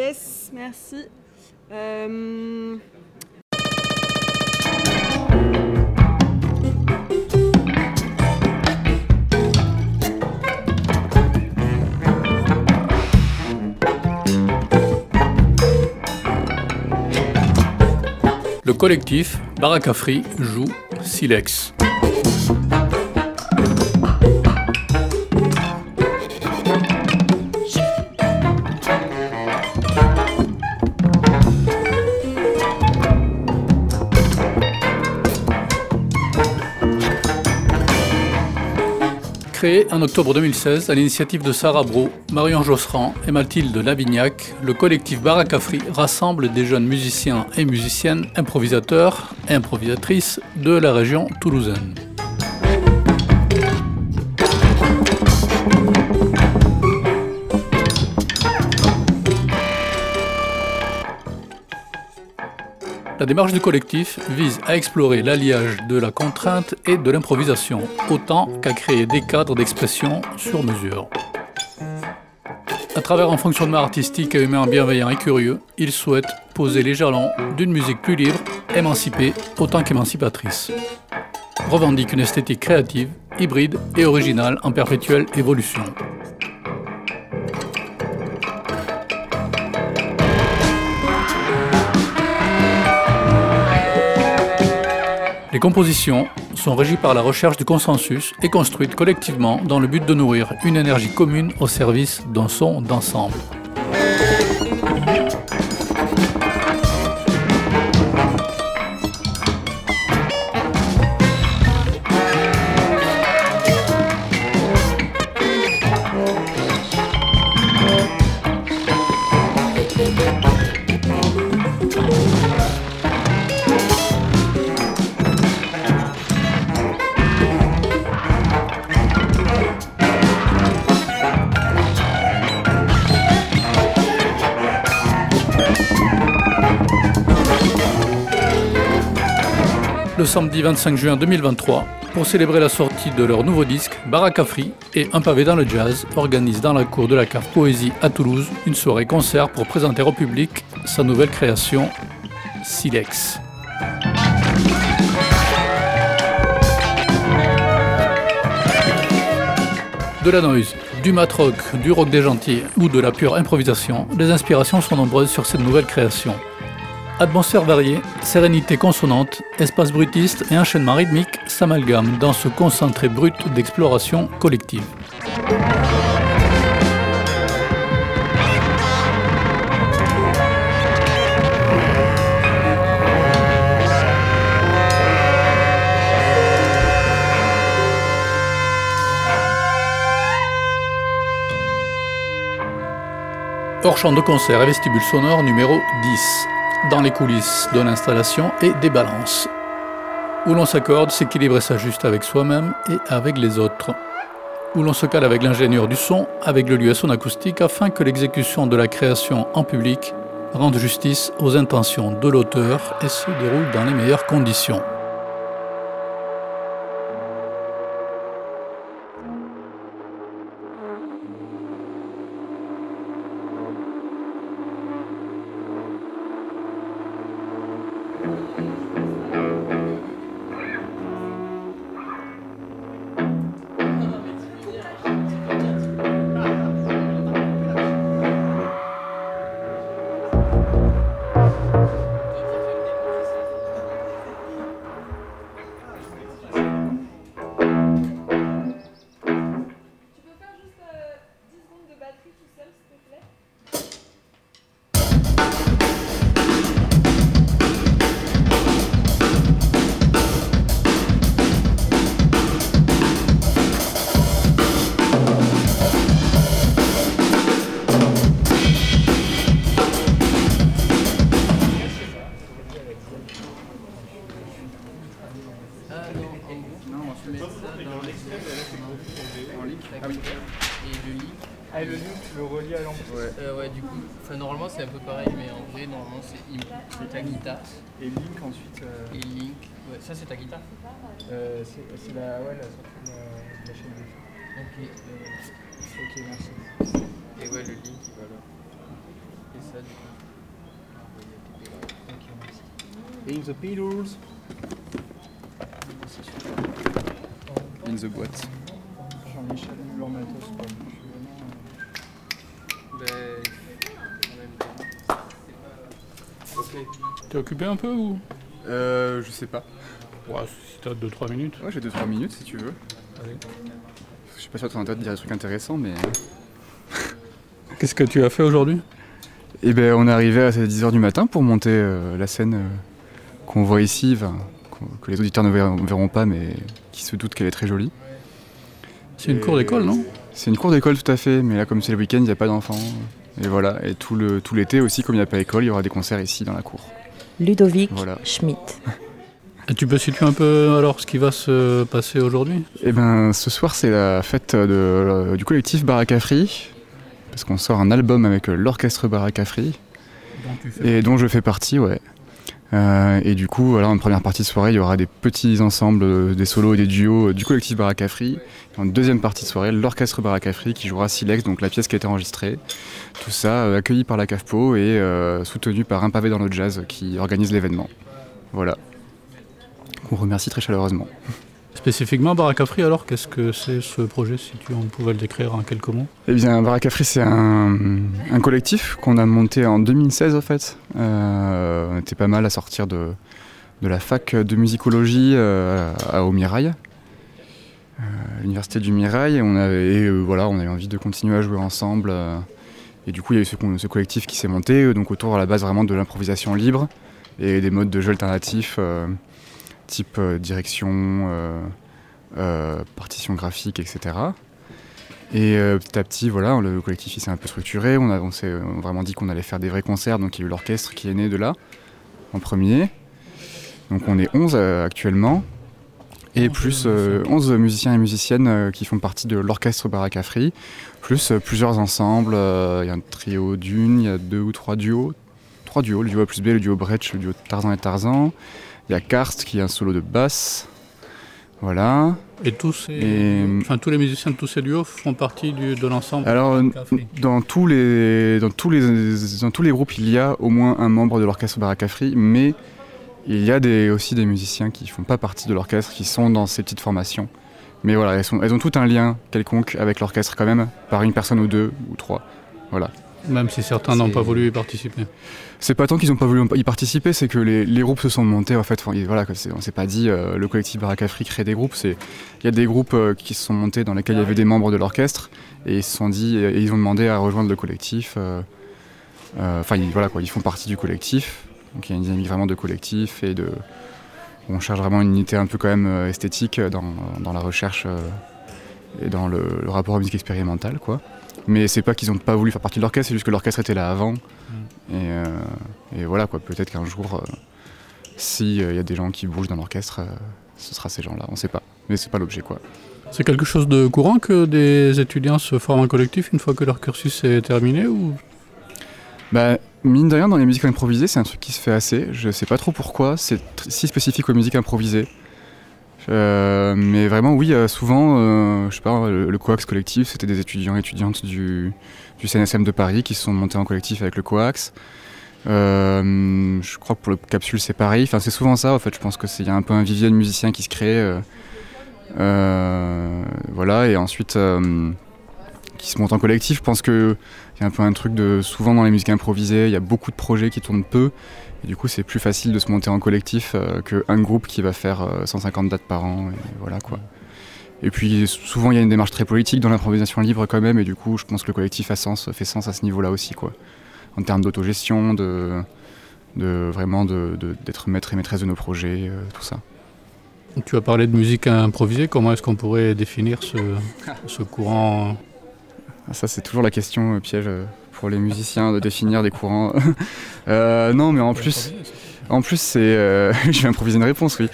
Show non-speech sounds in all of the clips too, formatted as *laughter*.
Yes, merci. Euh, Le collectif Barakafri joue Silex. Créé en octobre 2016 à l'initiative de Sarah Bro, Marion Josserand et Mathilde Lavignac, le collectif Barakafri rassemble des jeunes musiciens et musiciennes, improvisateurs et improvisatrices de la région toulousaine. La démarche du collectif vise à explorer l'alliage de la contrainte et de l'improvisation, autant qu'à créer des cadres d'expression sur mesure. À travers un fonctionnement artistique et humain bienveillant et curieux, ils souhaitent poser les jalons d'une musique plus libre, émancipée autant qu'émancipatrice. Revendique une esthétique créative, hybride et originale en perpétuelle évolution. Les compositions sont régies par la recherche du consensus et construites collectivement dans le but de nourrir une énergie commune au service d'un son d'ensemble. Samedi 25 juin 2023 pour célébrer la sortie de leur nouveau disque Barakafri et Un pavé dans le jazz organise dans la cour de la cave Poésie à Toulouse une soirée concert pour présenter au public sa nouvelle création Silex. De la noise, du mat rock, du rock des gentils ou de la pure improvisation, les inspirations sont nombreuses sur cette nouvelle création. Atmosphère variée, sérénité consonante, espace brutiste et enchaînement rythmique s'amalgament dans ce concentré brut d'exploration collective. Hors champ de concert et vestibule sonore numéro 10 dans les coulisses de l'installation et des balances, où l'on s'accorde, s'équilibre et s'ajuste avec soi-même et avec les autres, où l'on se cale avec l'ingénieur du son, avec le lieu et son acoustique, afin que l'exécution de la création en public rende justice aux intentions de l'auteur et se déroule dans les meilleures conditions. Mm-hmm. Le link. Ah, le link, tu le relis à l'emploi. Ouais. Euh, ouais, du coup, enfin normalement c'est un peu pareil, mais en vrai, normalement c'est ta guitare. Et link ensuite. euh, Et link. Ouais, ça c'est ta guitare. euh, c'est c'est la, ouais, la sortie de la, de la chaîne de Ok. euh, Ok, merci. et ouais, le link il va là. Et ça, du coup. Ok, merci. In the Beatles. In the boîte. Jean-Michel leur matos, T'es occupé un peu ou? Euh, je sais pas. Ouais, si t'as 2-3 minutes. Ouais, j'ai 2-3 minutes si tu veux. Allez. Je suis pas sûr que t'es en train de dire des trucs intéressants, mais. *laughs* Qu'est-ce que tu as fait aujourd'hui? Eh ben, on est arrivé à 10h du matin pour monter euh, la scène euh, qu'on voit ici, qu'on- que les auditeurs ne verront, verront pas, mais qui se doutent qu'elle est très jolie. C'est une cour d'école, non? C'est une cour d'école tout à fait, mais là, comme c'est le week-end, il n'y a pas d'enfants. Et voilà, et tout le tout l'été aussi, comme il n'y a pas d'école, il y aura des concerts ici dans la cour. Ludovic Voilà. Schmitt. Et tu peux situer un peu alors ce qui va se passer aujourd'hui? Eh ben, ce soir, c'est la fête de, euh, du collectif Barakafri, parce qu'on sort un album avec euh, l'orchestre Barakafri, et dont je fais partie, ouais. Euh, et du coup, voilà, en première partie de soirée, il y aura des petits ensembles, euh, des solos et des duos euh, du collectif Barakafri. En deuxième partie de soirée, l'orchestre Barakafri qui jouera Silex, donc la pièce qui a été enregistrée. Tout ça accueilli par la CAFPO et soutenu par Un pavé dans le jazz qui organise l'événement. Voilà. On remercie très chaleureusement. Spécifiquement Barakafri, alors qu'est-ce que c'est ce projet Si tu on pouvait le décrire en quelques mots? Eh bien, Barakafri, c'est un, collectif qu'on a monté en 2016, en fait. Euh, on était pas mal à sortir de, la fac de musicologie euh, à, au Mirail, euh, l'université du Mirail. Et on avait, voilà, on avait envie de continuer à jouer ensemble. et du coup, il y a eu ce, ce collectif qui s'est monté, donc autour à la base vraiment de l'improvisation libre et des modes de jeu alternatifs, type euh, direction, euh, euh, partition graphique, etc. Et petit à petit, voilà, le collectif s'est un peu structuré. On, a, on s'est vraiment dit qu'on allait faire des vrais concerts. Donc il y a eu l'orchestre qui est né de là, en premier. Donc on est 11 euh, actuellement. Et plus euh, 11 musiciens et musiciennes qui font partie de l'orchestre Barakafri. Plus euh, plusieurs ensembles. Il y a un trio d'une, il y a deux ou trois duos. Trois duos, le duo A plus B, le duo Brecht, le duo Tarzan et Tarzan. Il y a Karst qui est un solo de basse. Voilà. Et tous ces, Et- enfin, tous les musiciens de tous ces duos font partie du- de l'ensemble Alors, euh, dans tous, les, dans, tous les, dans tous les groupes, il y a au moins un membre de l'orchestre Barakafri, mais il y a des, aussi des musiciens qui ne font pas partie de l'orchestre, qui sont dans ces petites formations. Mais voilà, elles, sont, elles ont tout un lien quelconque avec l'orchestre quand même, par une personne ou deux ou trois. Voilà. Même si certains n'ont pas voulu y participer. C'est pas tant qu'ils n'ont pas voulu y participer, c'est que les, les groupes se sont montés en fait. Voilà, on s'est pas dit euh, le collectif Barakafri crée des groupes. Il y a des groupes euh, qui se sont montés dans lesquels il y avait des membres de l'orchestre et ils se sont dit et ils ont demandé à rejoindre le collectif. euh, euh, Enfin ils- voilà quoi, ils font partie du collectif. Donc il y a une dynamique vraiment de collectif et de on cherche vraiment une unité un peu quand même esthétique dans, dans la recherche et dans le, le rapport à la musique expérimentale quoi. Mais c'est pas qu'ils ont pas voulu faire partie de l'orchestre, c'est juste que l'orchestre était là avant. Et, euh, et voilà, quoi. Peut-être qu'un jour, s'il y a des gens qui bougent dans l'orchestre, euh, ce sera ces gens-là. On sait pas. Mais c'est pas l'objet, quoi. C'est quelque chose de courant que des étudiants se forment en collectif une fois que leur cursus est terminé ou? Bah, mine de rien, dans les musiques improvisées, c'est un truc qui se fait assez. Je sais pas trop pourquoi. C'est si spécifique aux musiques improvisées. Euh, mais vraiment, oui, euh, souvent, euh, je sais pas, le, Coax collectif, c'était des étudiants et étudiantes du, du CNSM de Paris qui se sont montés en collectif avec le Coax. Euh, je crois que pour le capsule, c'est pareil. Enfin, c'est souvent ça, en fait. Je pense qu'il y a un peu un vivier de musiciens qui se crée. voilà, et ensuite, qui se montent en collectif. Je pense que il y a un peu un truc de souvent dans les musiques improvisées, il y a beaucoup de projets qui tournent peu. Et du coup, c'est plus facile de se monter en collectif euh, qu'un groupe qui va faire euh, 150 dates par an. Et voilà quoi. Et puis souvent, il y a une démarche très politique dans l'improvisation libre quand même. Et du coup, je pense que le collectif a sens, fait sens à ce niveau-là aussi quoi. En termes d'autogestion, de, de vraiment de- de- d'être maître et maîtresse de nos projets, euh, tout ça. Tu as parlé de musique improvisée, comment est-ce qu'on pourrait définir ce, ce courant? Ah, Ça, c'est toujours la question euh, piège euh, pour les musiciens de définir des courants. *laughs* Euh, non, mais en plus, En plus, c'est. euh, *laughs* je vais improviser une réponse, oui.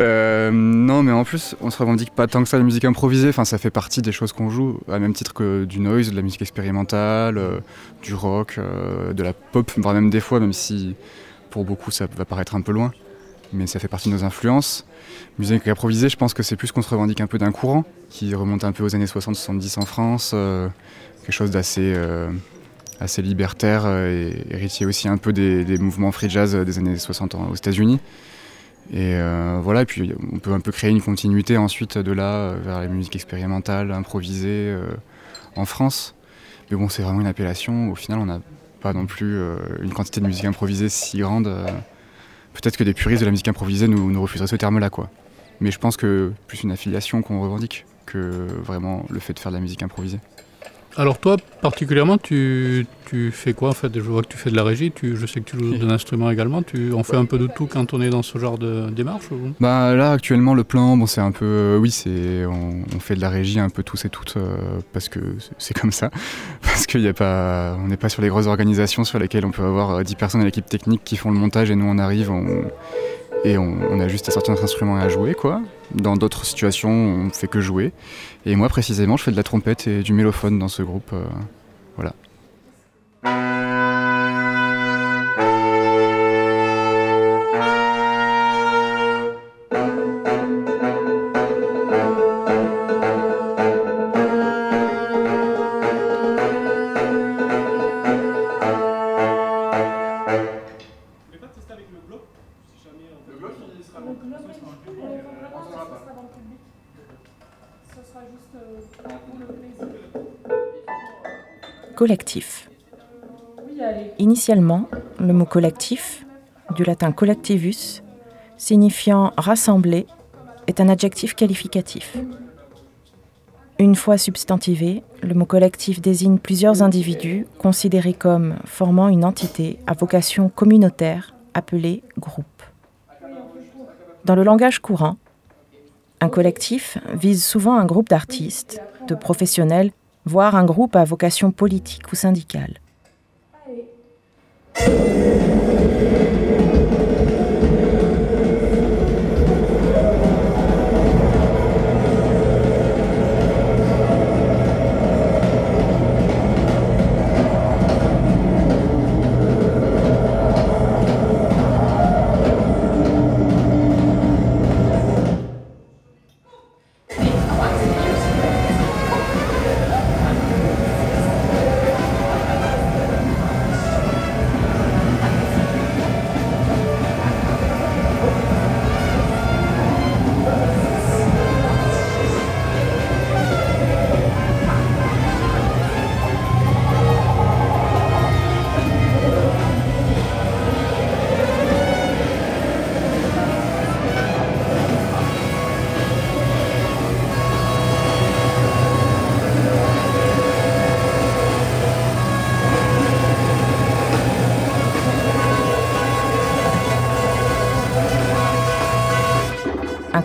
Euh, non, mais en plus, on se revendique pas tant que ça la musique improvisée. Enfin, ça fait partie des choses qu'on joue, à même titre que du noise, de la musique expérimentale, euh, du rock, de la pop, voire même des fois, même si pour beaucoup ça va paraître un peu loin. Mais ça fait partie de nos influences. Musique improvisée, je pense que c'est plus qu'on se revendique un peu d'un courant qui remonte un peu aux années 60-70 en France. quelque chose d'assez. euh, assez libertaire euh, et héritier aussi un peu des, mouvements free jazz euh, des années 60 en- aux États-Unis. Et euh, voilà, et puis on peut un peu créer une continuité ensuite de là vers la musique expérimentale, improvisée en France. Mais bon, c'est vraiment une appellation. Au final, on n'a pas non plus une quantité de musique improvisée si grande. Peut-être que des puristes de la musique improvisée nous, nous refuseraient ce terme-là, quoi. Mais je pense que plus une affiliation qu'on revendique que vraiment le fait de faire de la musique improvisée. Alors toi, particulièrement, tu, tu fais quoi en fait? Je vois que tu fais de la régie, tu, je sais que tu joues d'un instrument également. Tu, on fait un peu de tout quand on est dans ce genre de démarche ou- Bah là actuellement le plan bon c'est un peu euh, oui c'est on, on fait de la régie un peu tous et toutes euh, parce que c'est- comme ça. *laughs* Parce qu'il y a pas on n'est pas sur les grosses organisations sur lesquelles on peut avoir euh, 10 personnes à l'équipe technique qui font le montage et nous on arrive on, et on, on a juste à sortir notre instrument et à jouer quoi. Dans d'autres situations on fait que jouer et moi précisément je fais de la trompette et du mélophone dans ce groupe euh. Collectif. Initialement, le mot collectif, du latin collectivus, signifiant rassembler, est un adjectif qualificatif. Une fois substantivé, le mot collectif désigne plusieurs individus considérés comme formant une entité à vocation communautaire appelée groupe. Dans le langage courant, un collectif vise souvent un groupe d'artistes, de professionnels, voire un groupe à vocation politique ou syndicale.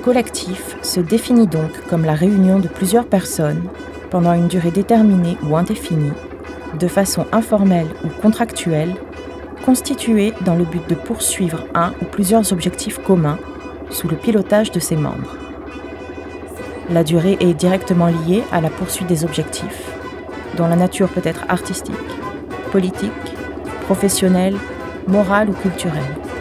Collectif se définit donc comme la réunion de plusieurs personnes pendant une durée déterminée ou indéfinie, de façon informelle ou contractuelle, constituée dans le but de poursuivre un ou plusieurs objectifs communs sous le pilotage de ses membres. La durée est directement liée à la poursuite des objectifs, dont la nature peut être artistique, politique, professionnelle, morale ou culturelle.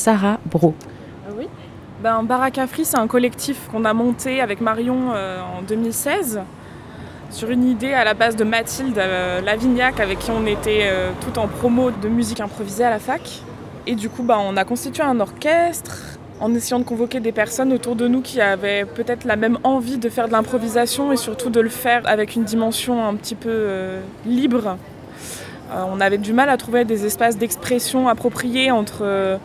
Sarah Bro. Ah oui. Ben, Barakafri, c'est un collectif qu'on a monté avec Marion euh, en 2016 sur une idée à la base de Mathilde euh, Lavignac avec qui on était euh, tout en promo de musique improvisée à la fac. Et du coup, ben, on a constitué un orchestre en essayant de convoquer des personnes autour de nous qui avaient peut-être la même envie de faire de l'improvisation et surtout de le faire avec une dimension un petit peu libre. On avait du mal à trouver des espaces d'expression appropriés entre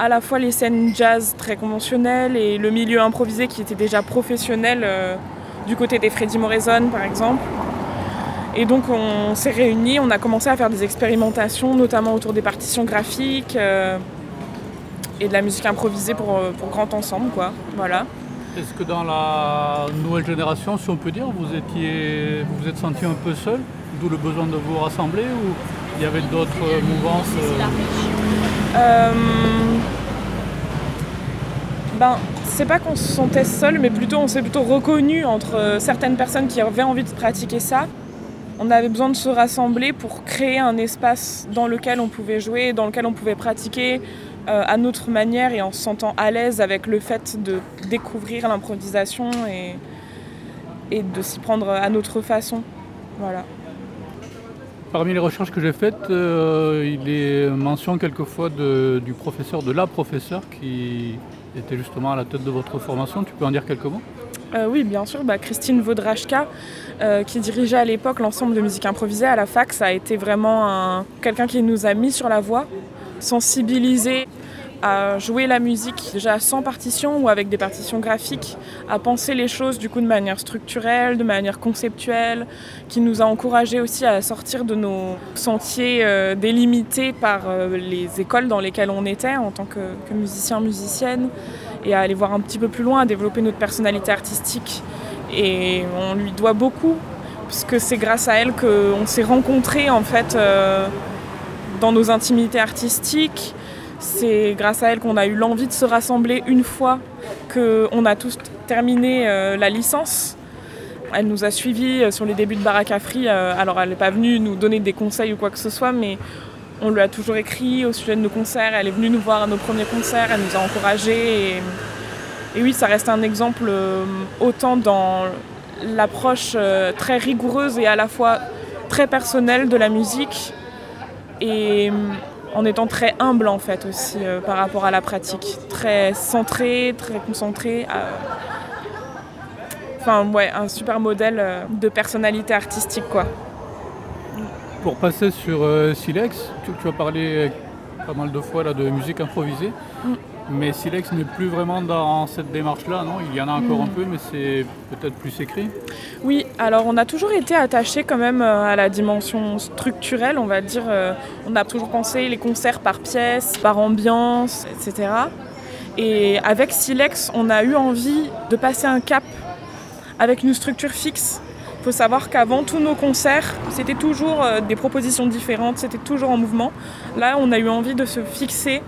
à la fois les scènes jazz très conventionnelles et le milieu improvisé qui était déjà professionnel euh, du côté des Freddy Morrison par exemple. Et donc on s'est réunis, on a commencé à faire des expérimentations, notamment autour des partitions graphiques euh, et de la musique improvisée pour, euh, pour grand ensemble. Quoi. Voilà. Est-ce que dans la nouvelle génération, si on peut dire, vous étiez, vous vous êtes senti un peu seul, d'où le besoin de vous rassembler, ou il y avait d'autres mouvances Euh, ben, c'est pas qu'on se sentait seul, mais plutôt on s'est plutôt reconnu entre euh, certaines personnes qui avaient envie de pratiquer ça. On avait besoin de se rassembler pour créer un espace dans lequel on pouvait jouer, dans lequel on pouvait pratiquer euh, à notre manière et en se sentant à l'aise avec le fait de découvrir l'improvisation et, et de s'y prendre à notre façon. Voilà. Parmi les recherches que j'ai faites, euh, il est mention quelquefois du professeur, de la professeure qui était justement à la tête de votre formation. Tu peux en dire quelques mots? Euh, oui, bien sûr. Bah, Christine Vaudrachka, euh, qui dirigeait à l'époque l'ensemble de musique improvisée à la fac, a été vraiment un- quelqu'un qui nous a mis sur la voie, sensibilisé à jouer la musique déjà sans partition ou avec des partitions graphiques, à penser les choses du coup de manière structurelle, de manière conceptuelle, qui nous a encouragé aussi à sortir de nos sentiers euh, délimités par euh, les écoles dans lesquelles on était en tant que, que musicien, musicienne et à aller voir un petit peu plus loin, à développer notre personnalité artistique. Et on lui doit beaucoup, puisque c'est grâce à elle qu'on s'est rencontrés en fait euh, dans nos intimités artistiques. C'est grâce à elle qu'on a eu l'envie de se rassembler une fois qu'on a tous terminé euh, la licence. Elle nous a suivis euh, sur les débuts de Barakafri. euh, alors elle n'est pas venue nous donner des conseils ou quoi que ce soit, mais on lui a toujours écrit au sujet de nos concerts. Elle est venue nous voir à nos premiers concerts, elle nous a encouragés. Et, oui, ça reste un exemple autant dans l'approche très rigoureuse et à la fois très personnelle de la musique et en étant très humble en fait aussi euh, par rapport à la pratique. Très centré, très concentré. euh, Enfin ouais, un super modèle euh, de personnalité artistique quoi. Pour passer sur Silex, tu, tu as parlé pas mal de fois là, de musique improvisée, Mm. Mais Silex n'est plus vraiment dans cette démarche-là, non? Il y en a encore un peu, mais c'est peut-être plus écrit. Oui, alors on a toujours été attaché quand même euh, à la dimension structurelle, on va dire. euh, On a toujours pensé les concerts par pièce, par ambiance, etc. Et avec Silex, on a eu envie de passer un cap avec une structure fixe. Il faut savoir qu'avant tous nos concerts, c'était toujours euh, des propositions différentes, c'était toujours en mouvement. Là, on a eu envie de se fixer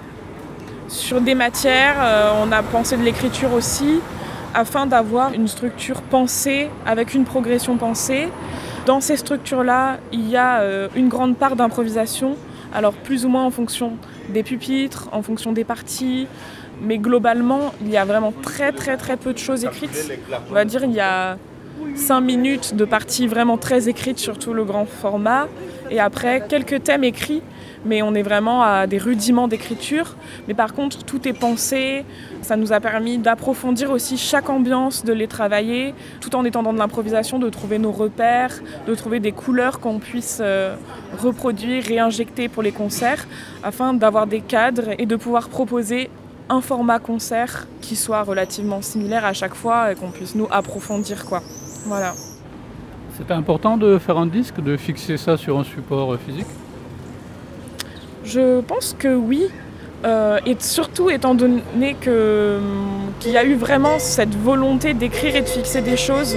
sur des matières, euh, on a pensé de l'écriture aussi, afin d'avoir une structure pensée avec une progression pensée. Dans ces structures-là, il y a euh, une grande part d'improvisation, alors plus ou moins en fonction des pupitres, en fonction des parties, mais globalement, il y a vraiment très très très peu de choses écrites. On va dire il y a 5 minutes de parties vraiment très écrites sur tout le grand format, et après quelques thèmes écrits, mais on est vraiment à des rudiments d'écriture. Mais par contre, tout est pensé, ça nous a permis d'approfondir aussi chaque ambiance, de les travailler, tout en étant dans de l'improvisation, de trouver nos repères, de trouver des couleurs qu'on puisse euh, reproduire, réinjecter pour les concerts, afin d'avoir des cadres et de pouvoir proposer un format concert qui soit relativement similaire à chaque fois et qu'on puisse nous approfondir quoi. Voilà. C'était important de faire un disque, de fixer ça sur un support euh, physique? Je pense que oui, euh, et surtout étant donné hum, qu'il y a eu vraiment cette volonté d'écrire et de fixer des choses.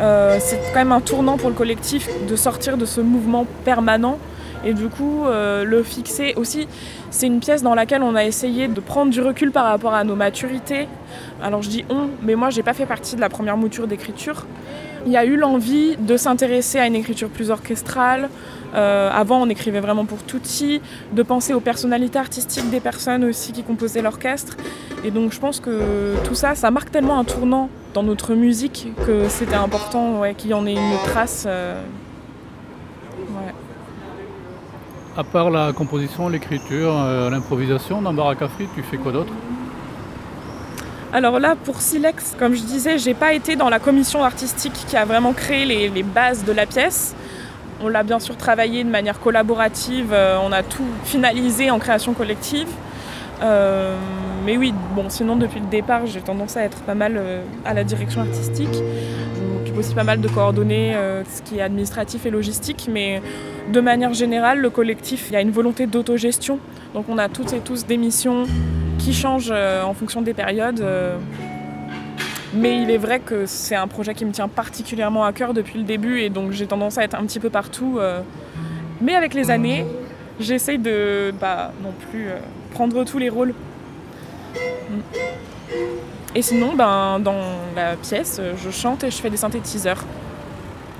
Euh, c'est quand même un tournant pour le collectif de sortir de ce mouvement permanent. Et du coup, euh, le fixer aussi, c'est une pièce dans laquelle on a essayé de prendre du recul par rapport à nos maturités. Alors je dis on, mais moi j'ai pas fait partie de la première mouture d'écriture. Il y a eu l'envie de s'intéresser à une écriture plus orchestrale. Euh, avant, on écrivait vraiment pour Tutti, de penser aux personnalités artistiques des personnes aussi qui composaient l'orchestre. Et donc, je pense que tout ça, ça marque tellement un tournant dans notre musique que c'était important qu'il y en ait une trace. euh. À part la composition, l'écriture, euh, l'improvisation, dans Barakafri, tu fais quoi d'autre? Alors là, pour Silex, comme je disais, j'ai pas été dans la commission artistique qui a vraiment créé les, bases de la pièce. On l'a bien sûr travaillé de manière collaborative, euh, on a tout finalisé en création collective. Euh, mais oui, bon, sinon depuis le départ, j'ai tendance à être pas mal euh, à la direction artistique. Je m'occupe aussi pas mal de coordonner ce qui est administratif et logistique, mais de manière générale, le collectif, il y a une volonté d'autogestion. Donc on a toutes et tous des missions qui changent euh, en fonction des périodes. euh. mais il est vrai que c'est un projet qui me tient particulièrement à cœur depuis le début et donc j'ai tendance à être un petit peu partout. euh. Mais avec les années, j'essaye de pas non plus prendre tous les rôles. Et sinon, ben, dans la pièce, je chante et je fais des synthétiseurs.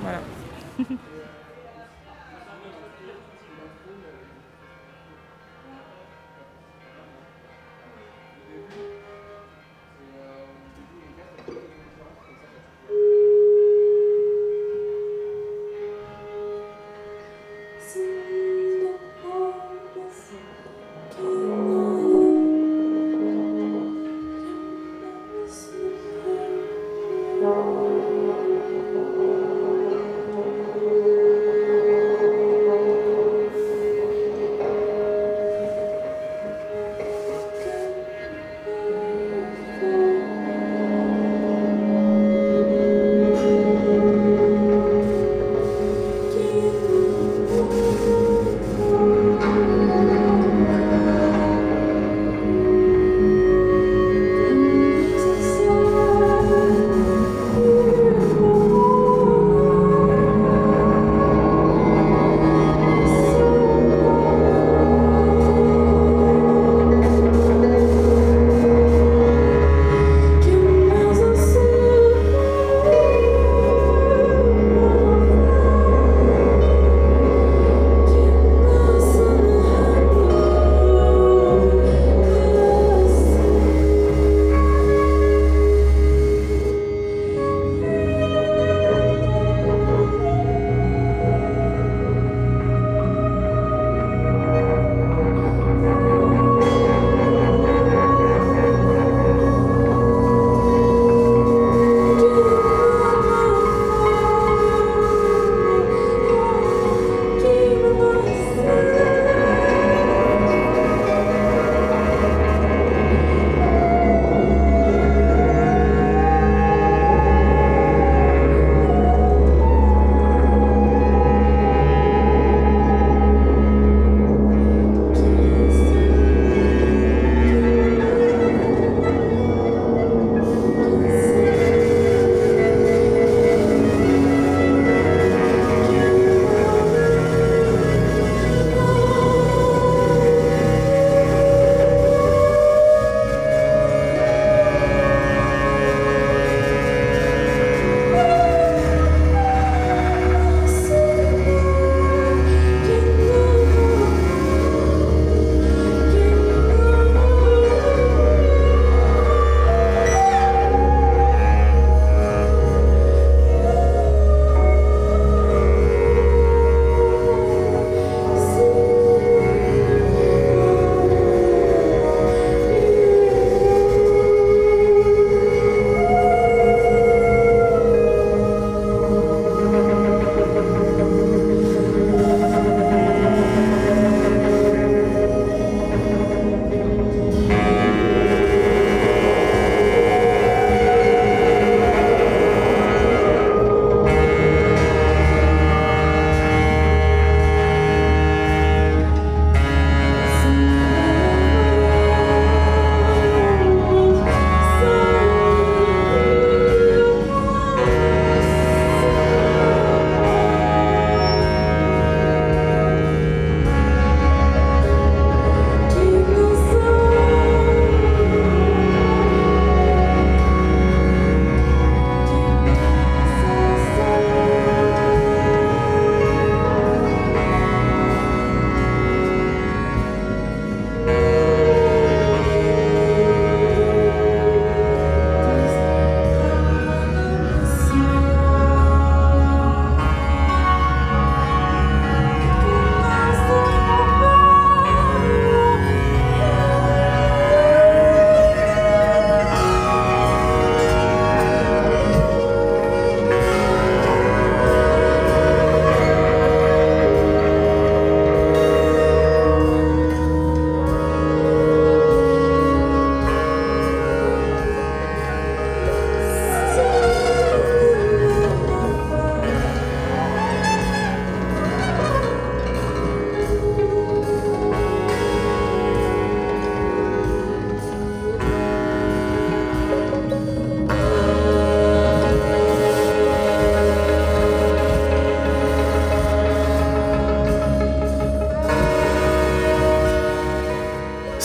Voilà. *laughs*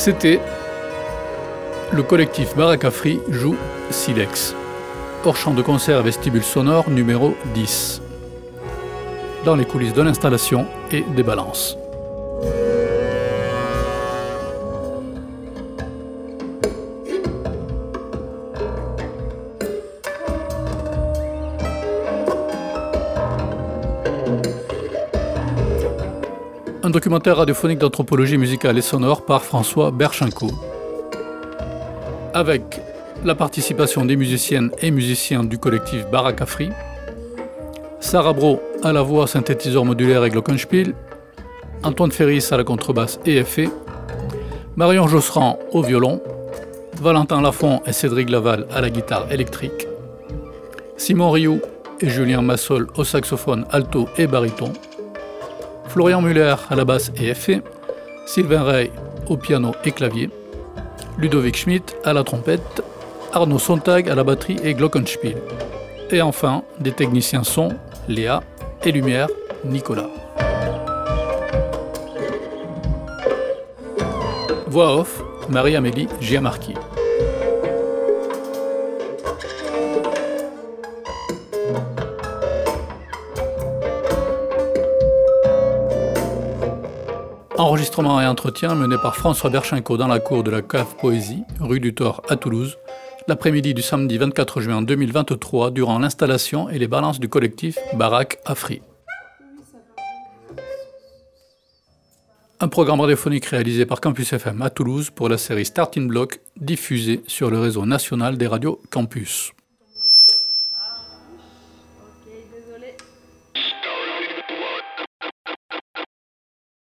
C'était le collectif Barakafri joue Silex, hors champ de concert vestibule sonore numéro 10, dans les coulisses de l'installation et des balances. Un documentaire radiophonique d'anthropologie musicale et sonore par François Berchenko. Avec la participation des musiciennes et musiciens du collectif Barakafri, Sarah Bro à la voix, synthétiseur modulaire et glockenspiel, Antoine Ferris à la contrebasse et effet, Marion Josserand au violon, Valentin Lafont et Cédric Laval à la guitare électrique, Simon Rioux et Julien Massol au saxophone alto et baryton, Florian Muller à la basse et effet, Sylvain Rey au piano et clavier, Ludovic Schmidt à la trompette, Arnaud Sontag à la batterie et glockenspiel. Et enfin, des techniciens son, Léa, et lumière, Nicolas. Voix off, Marie-Amélie Giamarchi. Enregistrement et entretien mené par François Berchenko dans la cour de la cave Poésie, rue du Thor à Toulouse, l'après-midi du samedi 24 juin 2023 durant l'installation et les balances du collectif Barak Afri. Un programme radiophonique réalisé par Campus FM à Toulouse pour la série Starting Block diffusée sur le réseau national des radios Campus.